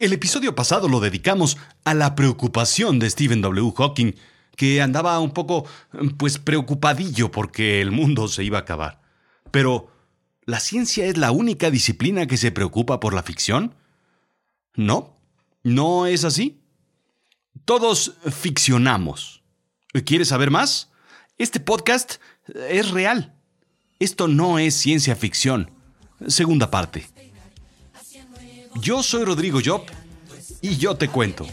El episodio pasado lo dedicamos a la preocupación de Stephen W. Hawking, que andaba un poco, pues, preocupadillo porque el mundo se iba a acabar. Pero, ¿la ciencia es la única disciplina que se preocupa por la ficción? No, no es así. Todos ficcionamos. ¿Quieres saber más? Este podcast es real. Esto no es ciencia ficción. Segunda parte. Yo soy Rodrigo Job y yo te cuento.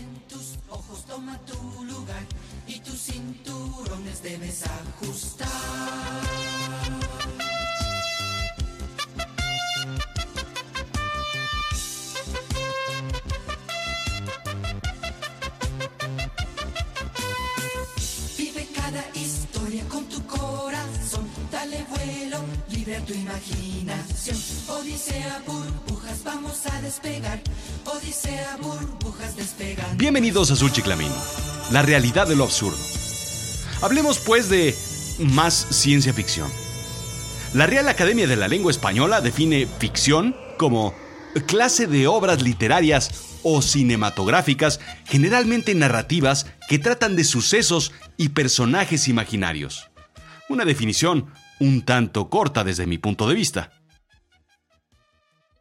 Tu imaginación. Odisea, burbujas, vamos a Bienvenidos a Sulchiclamino, la realidad de lo absurdo. Hablemos pues de más ciencia ficción. La Real Academia de la Lengua Española define ficción como clase de obras literarias o cinematográficas, generalmente narrativas, que tratan de sucesos y personajes imaginarios. Una definición un tanto corta desde mi punto de vista.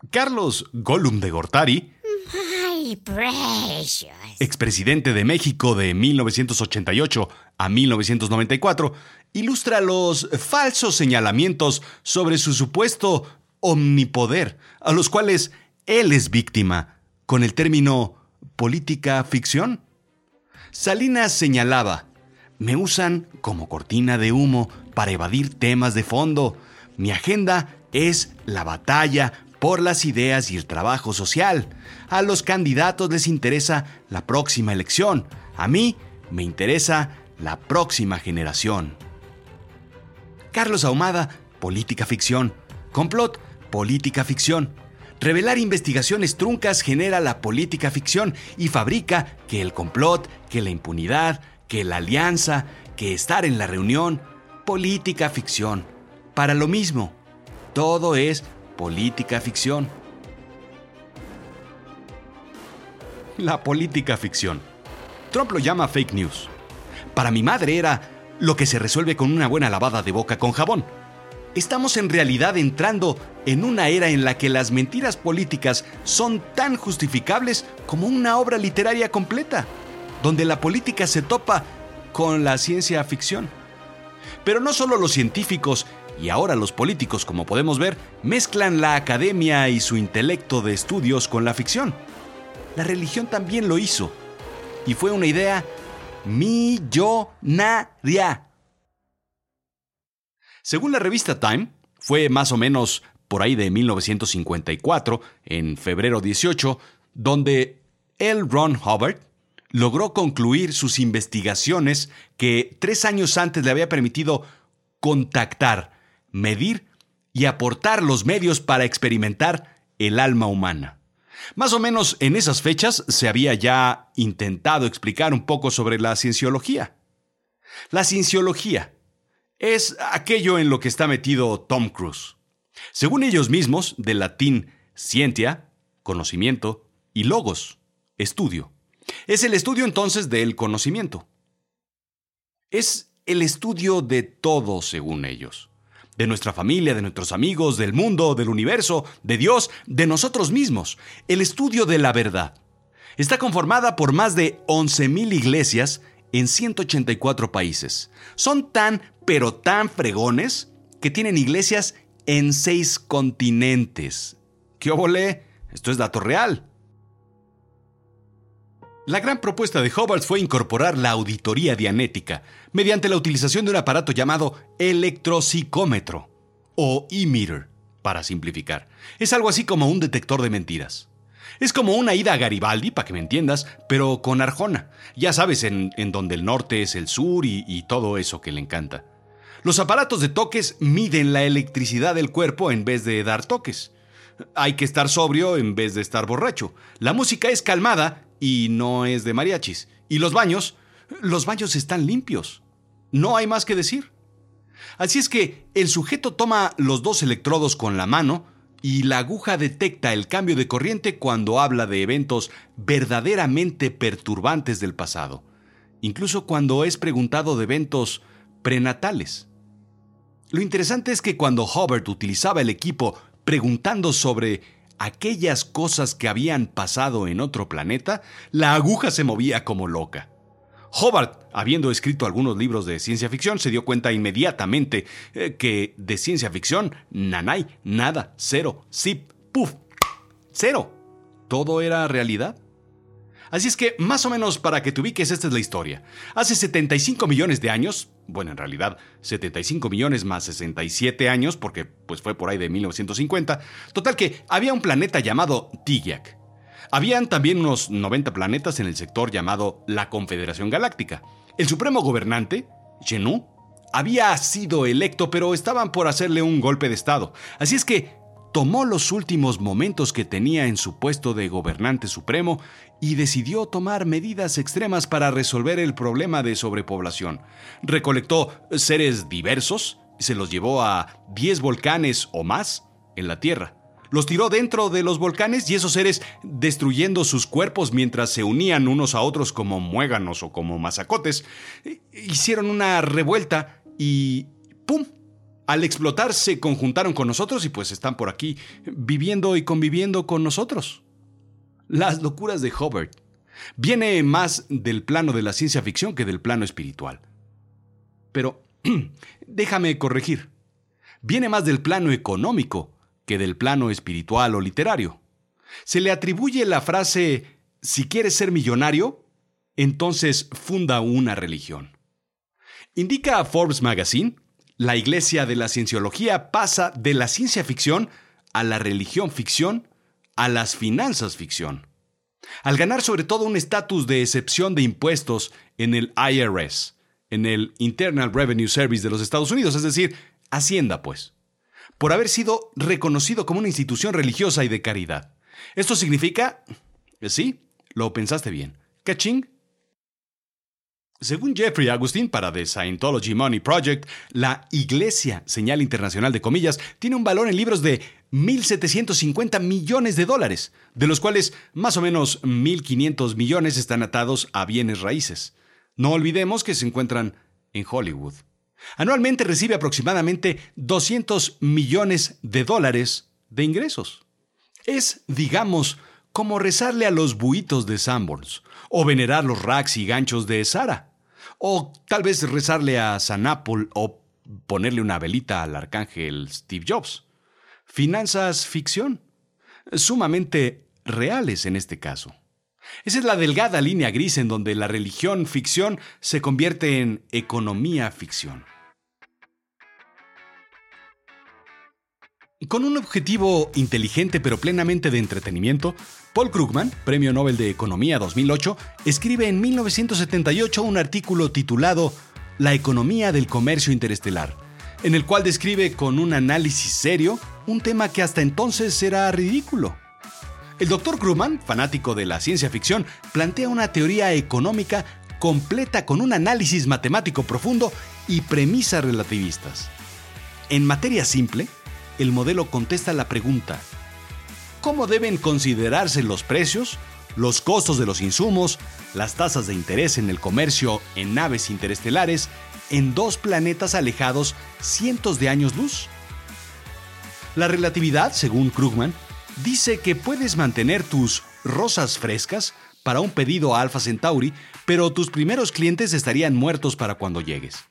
Carlos Gollum de Gortari, My precious. expresidente de México de 1988 a 1994, ilustra los falsos señalamientos sobre su supuesto omnipoder, a los cuales él es víctima, con el término política ficción. Salinas señalaba, me usan como cortina de humo para evadir temas de fondo. Mi agenda es la batalla por las ideas y el trabajo social. A los candidatos les interesa la próxima elección. A mí me interesa la próxima generación. Carlos Ahumada, política ficción. Complot, política ficción. Revelar investigaciones truncas genera la política ficción y fabrica que el complot, que la impunidad, que la alianza, que estar en la reunión, política ficción. Para lo mismo, todo es política ficción. La política ficción. Trump lo llama fake news. Para mi madre era lo que se resuelve con una buena lavada de boca con jabón. Estamos en realidad entrando en una era en la que las mentiras políticas son tan justificables como una obra literaria completa, donde la política se topa con la ciencia ficción. Pero no solo los científicos y ahora los políticos, como podemos ver, mezclan la academia y su intelecto de estudios con la ficción. La religión también lo hizo. Y fue una idea millonaria. Según la revista Time, fue más o menos por ahí de 1954, en febrero 18, donde L. Ron Hubbard logró concluir sus investigaciones que tres años antes le había permitido contactar, medir y aportar los medios para experimentar el alma humana. Más o menos en esas fechas se había ya intentado explicar un poco sobre la cienciología. La cienciología es aquello en lo que está metido Tom Cruise. Según ellos mismos, del latín scientia, conocimiento, y logos, estudio. Es el estudio entonces del conocimiento. Es el estudio de todo, según ellos. De nuestra familia, de nuestros amigos, del mundo, del universo, de Dios, de nosotros mismos. El estudio de la verdad. Está conformada por más de 11.000 iglesias en 184 países. Son tan, pero tan fregones que tienen iglesias en seis continentes. ¿Qué óvole? Esto es dato real. La gran propuesta de Hubbard fue incorporar la auditoría dianética mediante la utilización de un aparato llamado electropsicómetro o e-meter, para simplificar. Es algo así como un detector de mentiras. Es como una ida a Garibaldi, para que me entiendas, pero con Arjona. Ya sabes, en, en donde el norte es el sur y todo eso que le encanta. Los aparatos de toques miden la electricidad del cuerpo en vez de dar toques. Hay que estar sobrio en vez de estar borracho. La música es calmada y no es de mariachis. Y los baños, los baños están limpios. No hay más que decir. Así es que el sujeto toma los dos electrodos con la mano y la aguja detecta el cambio de corriente cuando habla de eventos verdaderamente perturbantes del pasado, incluso cuando es preguntado de eventos prenatales. Lo interesante es que cuando Hubbard utilizaba el equipo preguntando sobre aquellas cosas que habían pasado en otro planeta, la aguja se movía como loca. Hobart, habiendo escrito algunos libros de ciencia ficción, se dio cuenta inmediatamente eh, que de ciencia ficción, nanay, nada, cero, zip, puff, cero. Todo era realidad. Así es que, más o menos para que te ubiques, esta es la historia. Hace 75 millones de años, bueno, en realidad 75 millones más 67 años, porque pues fue por ahí de 1950, total que había un planeta llamado Tigyak. Habían también unos 90 planetas en el sector llamado la Confederación Galáctica. El supremo gobernante, Genu, había sido electo, pero estaban por hacerle un golpe de Estado. Así es que tomó los últimos momentos que tenía en su puesto de gobernante supremo y decidió tomar medidas extremas para resolver el problema de sobrepoblación. Recolectó seres diversos, se los llevó a 10 volcanes o más en la Tierra. Los tiró dentro de los volcanes y esos seres, destruyendo sus cuerpos mientras se unían unos a otros como muéganos o como mazacotes, hicieron una revuelta y ¡pum! Al explotar se conjuntaron con nosotros y pues están por aquí viviendo y conviviendo con nosotros. Las locuras de Hubbard. Viene más del plano de la ciencia ficción que del plano espiritual. Pero déjame corregir. Viene más del plano económico que del plano espiritual o literario. Se le atribuye la frase, si quieres ser millonario, entonces funda una religión. Indica Forbes Magazine la iglesia de la cienciología pasa de la ciencia ficción a la religión ficción a las finanzas ficción. Al ganar sobre todo un estatus de excepción de impuestos en el IRS, en el Internal Revenue Service de los Estados Unidos, es decir, Hacienda, pues, por haber sido reconocido como una institución religiosa y de caridad. Esto significa... Sí, lo pensaste bien. ¿Caching? Según Jeffrey Agustín, para The Scientology Money Project, la Iglesia, señal internacional de comillas, tiene un valor en libros de 1.750 millones de dólares, de los cuales más o menos 1.500 millones están atados a bienes raíces. No olvidemos que se encuentran en Hollywood. Anualmente recibe aproximadamente 200 millones de dólares de ingresos. Es, digamos, como rezarle a los buitos de Sanborns, o venerar los racks y ganchos de Sara. O tal vez rezarle a San Apple o ponerle una velita al arcángel Steve Jobs. Finanzas ficción, sumamente reales en este caso. Esa es la delgada línea gris en donde la religión ficción se convierte en economía ficción. Con un objetivo inteligente pero plenamente de entretenimiento, Paul Krugman, Premio Nobel de Economía 2008, escribe en 1978 un artículo titulado La economía del comercio interestelar, en el cual describe con un análisis serio un tema que hasta entonces era ridículo. El Dr. Krugman, fanático de la ciencia ficción, plantea una teoría económica completa con un análisis matemático profundo y premisas relativistas. En materia simple, el modelo contesta la pregunta, ¿cómo deben considerarse los precios, los costos de los insumos, las tasas de interés en el comercio en naves interestelares en dos planetas alejados cientos de años luz? La relatividad, según Krugman, dice que puedes mantener tus rosas frescas para un pedido a Alpha Centauri, pero tus primeros clientes estarían muertos para cuando llegues.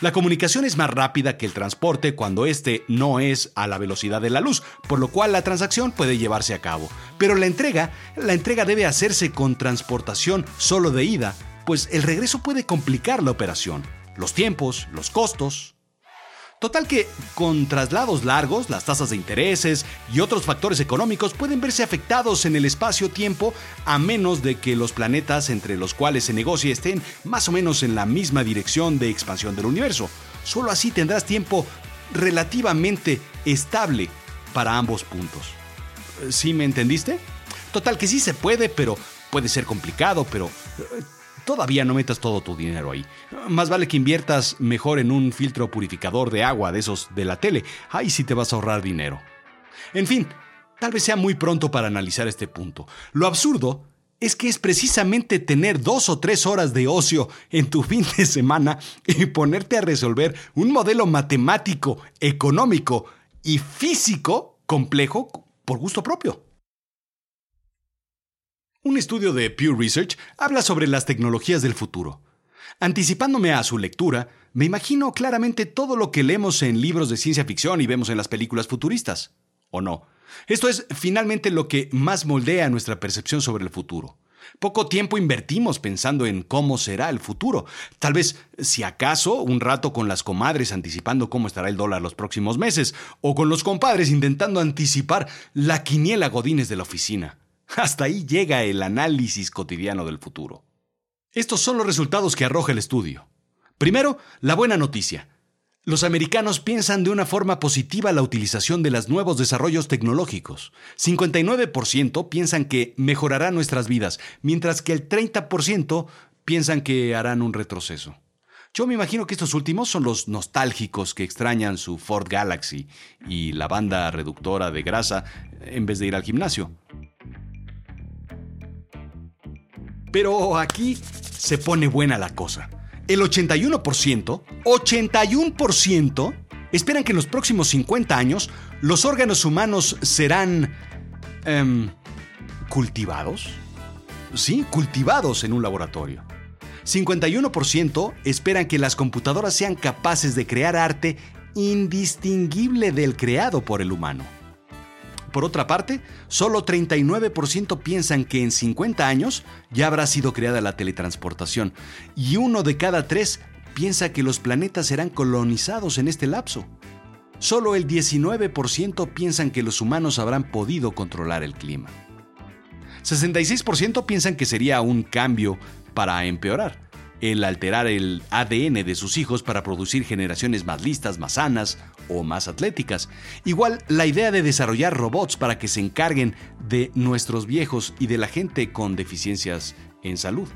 La comunicación es más rápida que el transporte cuando éste no es a la velocidad de la luz, por lo cual la transacción puede llevarse a cabo. Pero la entrega, la entrega debe hacerse con transportación solo de ida, pues el regreso puede complicar la operación, los tiempos, los costos. Total que, con traslados largos, las tasas de intereses y otros factores económicos pueden verse afectados en el espacio-tiempo a menos de que los planetas entre los cuales se negocie estén más o menos en la misma dirección de expansión del universo. Solo así tendrás tiempo relativamente estable para ambos puntos. ¿Sí me entendiste? Total que sí se puede, pero puede ser complicado, pero todavía no metas todo tu dinero ahí. Más vale que inviertas mejor en un filtro purificador de agua de esos de la tele. Ahí sí te vas a ahorrar dinero. En fin, tal vez sea muy pronto para analizar este punto. Lo absurdo es que es precisamente tener dos o tres horas de ocio en tu fin de semana y ponerte a resolver un modelo matemático, económico y físico complejo por gusto propio. Un estudio de Pew Research habla sobre las tecnologías del futuro. Anticipándome a su lectura, me imagino claramente todo lo que leemos en libros de ciencia ficción y vemos en las películas futuristas. ¿O no? Esto es finalmente lo que más moldea nuestra percepción sobre el futuro. Poco tiempo invertimos pensando en cómo será el futuro. Tal vez, si acaso, un rato con las comadres anticipando cómo estará el dólar los próximos meses, o con los compadres intentando anticipar la quiniela godines de la oficina. Hasta ahí llega el análisis cotidiano del futuro. Estos son los resultados que arroja el estudio. Primero, la buena noticia. Los americanos piensan de una forma positiva la utilización de los nuevos desarrollos tecnológicos. 59% piensan que mejorará nuestras vidas, mientras que el 30% piensan que harán un retroceso. Yo me imagino que estos últimos son los nostálgicos que extrañan su Ford Galaxy y la banda reductora de grasa en vez de ir al gimnasio. Pero aquí se pone buena la cosa el 81%, 81% esperan que en los próximos 50 años los órganos humanos serán em, cultivados. Sí, cultivados en un laboratorio. 51% esperan que las computadoras sean capaces de crear arte indistinguible del creado por el humano. Por otra parte, solo 39% piensan que en 50 años ya habrá sido creada la teletransportación y uno de cada tres piensa que los planetas serán colonizados en este lapso. Solo el 19% piensan que los humanos habrán podido controlar el clima. 66% piensan que sería un cambio para empeorar el alterar el ADN de sus hijos para producir generaciones más listas, más sanas o más atléticas. Igual la idea de desarrollar robots para que se encarguen de nuestros viejos y de la gente con deficiencias en salud.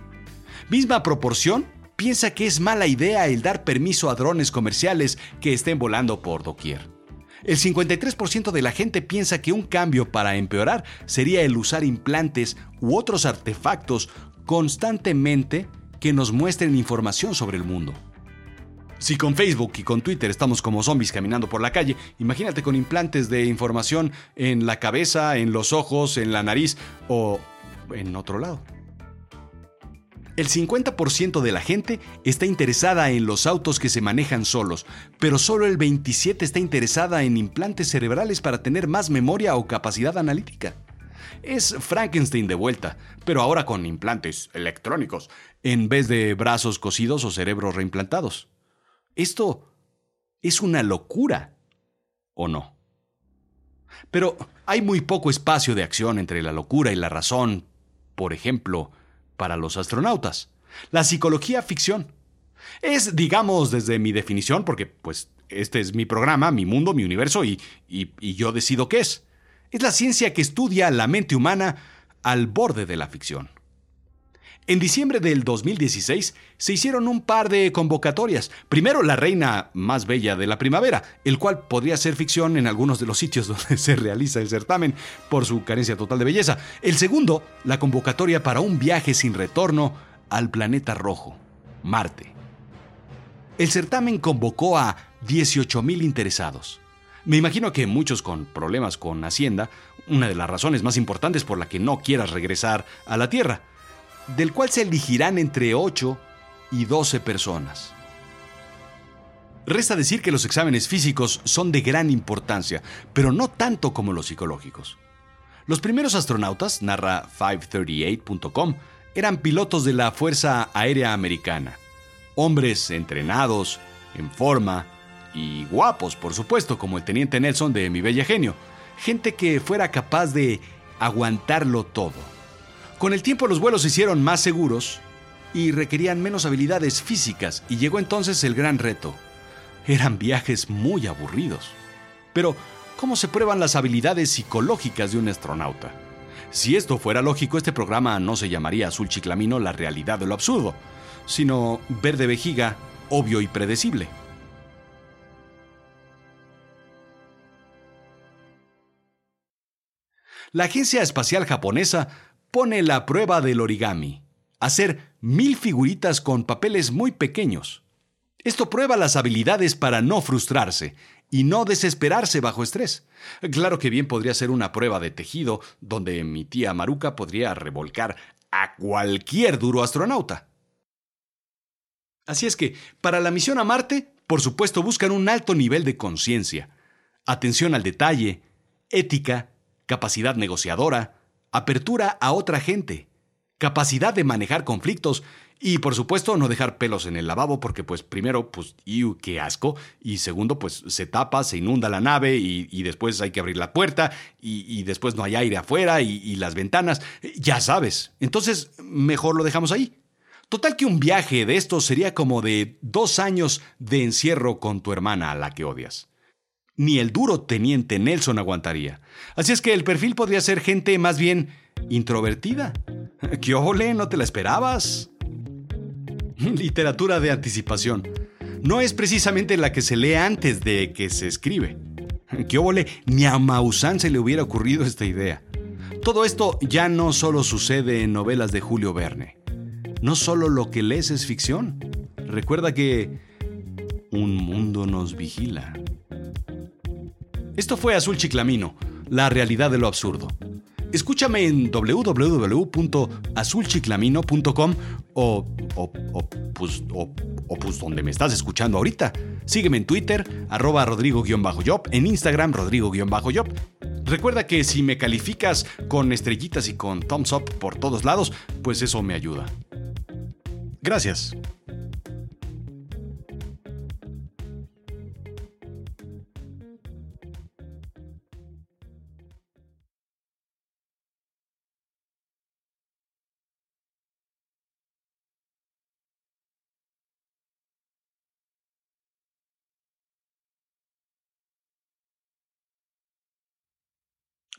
Misma proporción piensa que es mala idea el dar permiso a drones comerciales que estén volando por doquier. El 53% de la gente piensa que un cambio para empeorar sería el usar implantes u otros artefactos constantemente que nos muestren información sobre el mundo. Si con Facebook y con Twitter estamos como zombies caminando por la calle, imagínate con implantes de información en la cabeza, en los ojos, en la nariz o en otro lado. El 50% de la gente está interesada en los autos que se manejan solos, pero solo el 27% está interesada en implantes cerebrales para tener más memoria o capacidad analítica. Es Frankenstein de vuelta, pero ahora con implantes electrónicos, en vez de brazos cosidos o cerebros reimplantados. Esto es una locura, ¿o no? Pero hay muy poco espacio de acción entre la locura y la razón, por ejemplo, para los astronautas. La psicología ficción. Es, digamos, desde mi definición, porque pues este es mi programa, mi mundo, mi universo, y, y yo decido qué es. Es la ciencia que estudia la mente humana al borde de la ficción. En diciembre del 2016 se hicieron un par de convocatorias. Primero, La Reina más Bella de la Primavera, el cual podría ser ficción en algunos de los sitios donde se realiza el certamen por su carencia total de belleza. El segundo, la convocatoria para un viaje sin retorno al planeta rojo, Marte. El certamen convocó a 18.000 interesados. Me imagino que muchos con problemas con Hacienda, una de las razones más importantes por la que no quieras regresar a la Tierra del cual se elegirán entre 8 y 12 personas. Resta decir que los exámenes físicos son de gran importancia, pero no tanto como los psicológicos. Los primeros astronautas, narra 538.com, eran pilotos de la Fuerza Aérea Americana. Hombres entrenados, en forma y guapos, por supuesto, como el teniente Nelson de Mi Bella Genio. Gente que fuera capaz de aguantarlo todo. Con el tiempo los vuelos se hicieron más seguros y requerían menos habilidades físicas y llegó entonces el gran reto. Eran viajes muy aburridos. Pero, ¿cómo se prueban las habilidades psicológicas de un astronauta? Si esto fuera lógico, este programa no se llamaría Azul Chiclamino la realidad de lo absurdo, sino verde vejiga, obvio y predecible. La Agencia Espacial Japonesa pone la prueba del origami, hacer mil figuritas con papeles muy pequeños. Esto prueba las habilidades para no frustrarse y no desesperarse bajo estrés. Claro que bien podría ser una prueba de tejido donde mi tía Maruca podría revolcar a cualquier duro astronauta. Así es que, para la misión a Marte, por supuesto buscan un alto nivel de conciencia, atención al detalle, ética, capacidad negociadora, apertura a otra gente, capacidad de manejar conflictos y por supuesto no dejar pelos en el lavabo porque pues primero pues ¡iu, qué asco! Y segundo pues se tapa, se inunda la nave y, después hay que abrir la puerta y, después no hay aire afuera y, y las ventanas. Ya sabes. Entonces mejor lo dejamos ahí. Total que un viaje de estos sería como de dos años de encierro con tu hermana a la que odias. Ni el duro teniente Nelson aguantaría. Así es que el perfil podría ser gente más bien introvertida. ¿Qué? ¿No te la esperabas? Literatura de anticipación. No es precisamente la que se lee antes de que se escribe. ¿Qué? Ni a Maussan se le hubiera ocurrido esta idea. Todo esto ya no solo sucede en novelas de Julio Verne. No solo lo que lees es ficción. Recuerda que un mundo nos vigila. Esto fue Azul Chiclamino, la realidad de lo absurdo. Escúchame en www.azulchiclamino.com o, o, pues, o, pues donde me estás escuchando ahorita. Sígueme en Twitter, arroba rodrigo-job, en Instagram rodrigo-job. Recuerda que si me calificas con estrellitas y con thumbs up por todos lados, pues eso me ayuda. Gracias.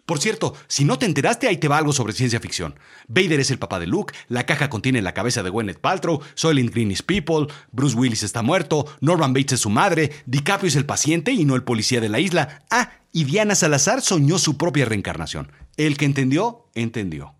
Por cierto, si no te enteraste, ahí te va algo sobre ciencia ficción. Vader es el papá de Luke, la caja contiene la cabeza de Gwyneth Paltrow, Soylent Green is People, Bruce Willis está muerto, Norman Bates es su madre, DiCaprio es el paciente y no el policía de la isla. Ah, y Diana Salazar soñó su propia reencarnación. El que entendió, entendió.